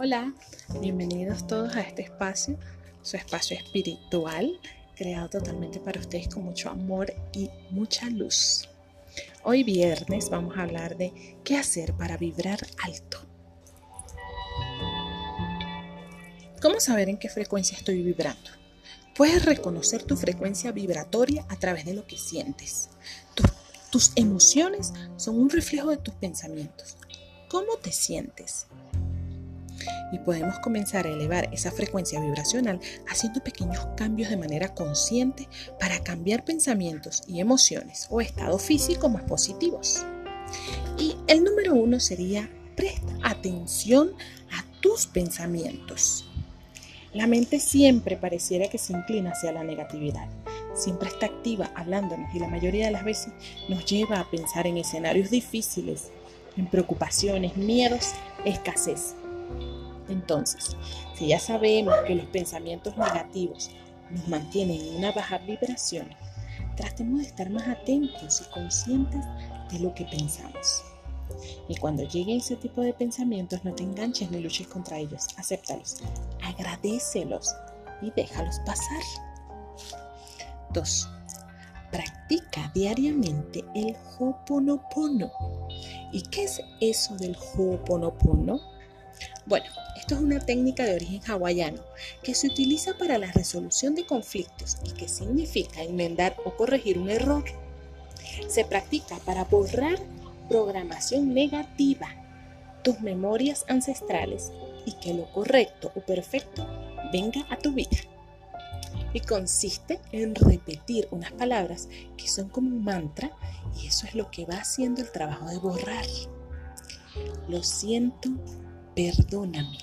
Hola, bienvenidos todos a este espacio, su espacio espiritual, creado totalmente para ustedes con mucho amor y mucha luz. Hoy viernes vamos a hablar de qué hacer para vibrar alto. ¿Cómo saber en qué frecuencia estoy vibrando? Puedes reconocer tu frecuencia vibratoria a través de lo que sientes. tus emociones son un reflejo de tus pensamientos. ¿Cómo te sientes? Y podemos comenzar a elevar esa frecuencia vibracional haciendo pequeños cambios de manera consciente para cambiar pensamientos y emociones o estados físicos más positivos. Y el número uno sería presta atención a tus pensamientos. La mente siempre pareciera que se inclina hacia la negatividad. Siempre está activa hablándonos y la mayoría de las veces nos lleva a pensar en escenarios difíciles, en preocupaciones, miedos, escasez. Entonces, si ya sabemos que los pensamientos negativos nos mantienen en una baja vibración, tratemos de estar más atentos y conscientes de lo que pensamos. Y cuando lleguen ese tipo de pensamientos, no te enganches ni luches contra ellos. Acéptalos, agradecelos y déjalos pasar. 2. Practica diariamente el Ho'oponopono. ¿Y qué es eso del Ho'oponopono? Bueno, esto es una técnica de origen hawaiano que se utiliza para la resolución de conflictos y que significa enmendar o corregir un error. Se practica para borrar programación negativa, tus memorias ancestrales y que lo correcto o perfecto venga a tu vida. Y consiste en repetir unas palabras que son como un mantra y eso es lo que va haciendo el trabajo de borrar. Lo siento, perdóname,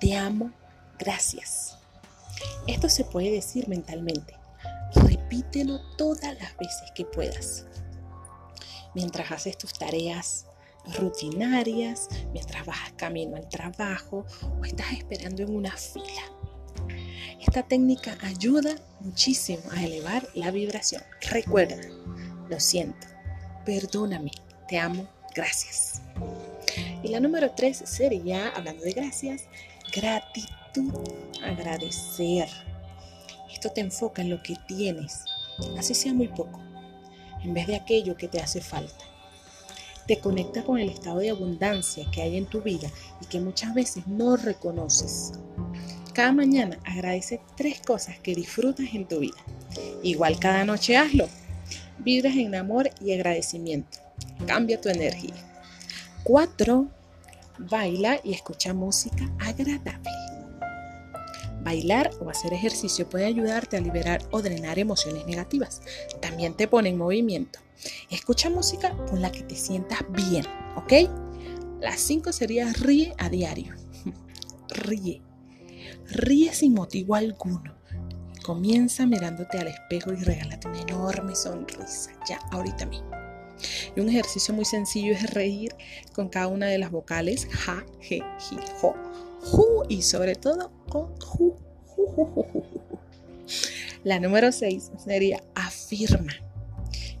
te amo, gracias. Esto se puede decir mentalmente. Repítelo todas las veces que puedas. Mientras haces tus tareas rutinarias, mientras vas camino al trabajo o estás esperando en una fila. Esta técnica ayuda muchísimo a elevar la vibración. Recuerda, lo siento, perdóname, te amo, gracias. Y la número tres sería, hablando de gracias, gratitud, agradecer. Esto te enfoca en lo que tienes, así sea muy poco, en vez de aquello que te hace falta. Te conecta con el estado de abundancia que hay en tu vida y que muchas veces no reconoces. Cada mañana agradece tres cosas que disfrutas en tu vida. Igual cada noche hazlo. Vibras en amor y agradecimiento. Cambia tu energía. 4. Baila y escucha música agradable. Bailar o hacer ejercicio puede ayudarte a liberar o drenar emociones negativas. También te pone en movimiento. Escucha música con la que te sientas bien, ¿ok? Las 5 sería ríe a diario. ríe. Ríe sin motivo alguno. Comienza mirándote al espejo y regálate una enorme sonrisa, ya ahorita mismo. Un ejercicio muy sencillo es reír con cada una de las vocales ja, je, ji, jo, ju y sobre todo con ju. La número 6 sería afirma.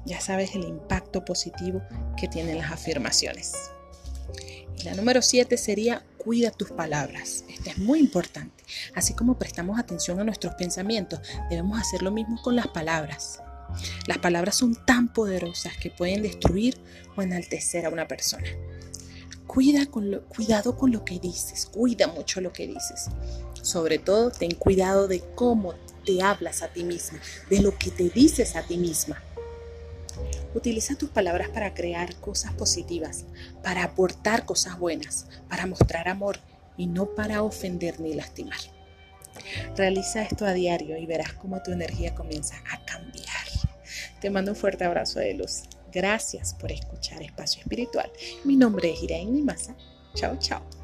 Ya sabes el impacto positivo que tienen las afirmaciones. La número 7 sería cuida tus palabras. Esta es muy importante. Así como prestamos atención a nuestros pensamientos, debemos hacer lo mismo con las palabras. Las palabras son tan poderosas que pueden destruir o enaltecer a una persona. Cuida con cuidado con lo que dices, cuida mucho lo que dices. Sobre todo, ten cuidado de cómo te hablas a ti misma, de lo que te dices a ti misma. Utiliza tus palabras para crear cosas positivas, para aportar cosas buenas, para mostrar amor y no para ofender ni lastimar. Realiza esto a diario y verás cómo tu energía comienza a cambiar. Te mando un fuerte abrazo de luz. Gracias por escuchar Espacio Espiritual. Mi nombre es Iraín Masa. Chao, chao.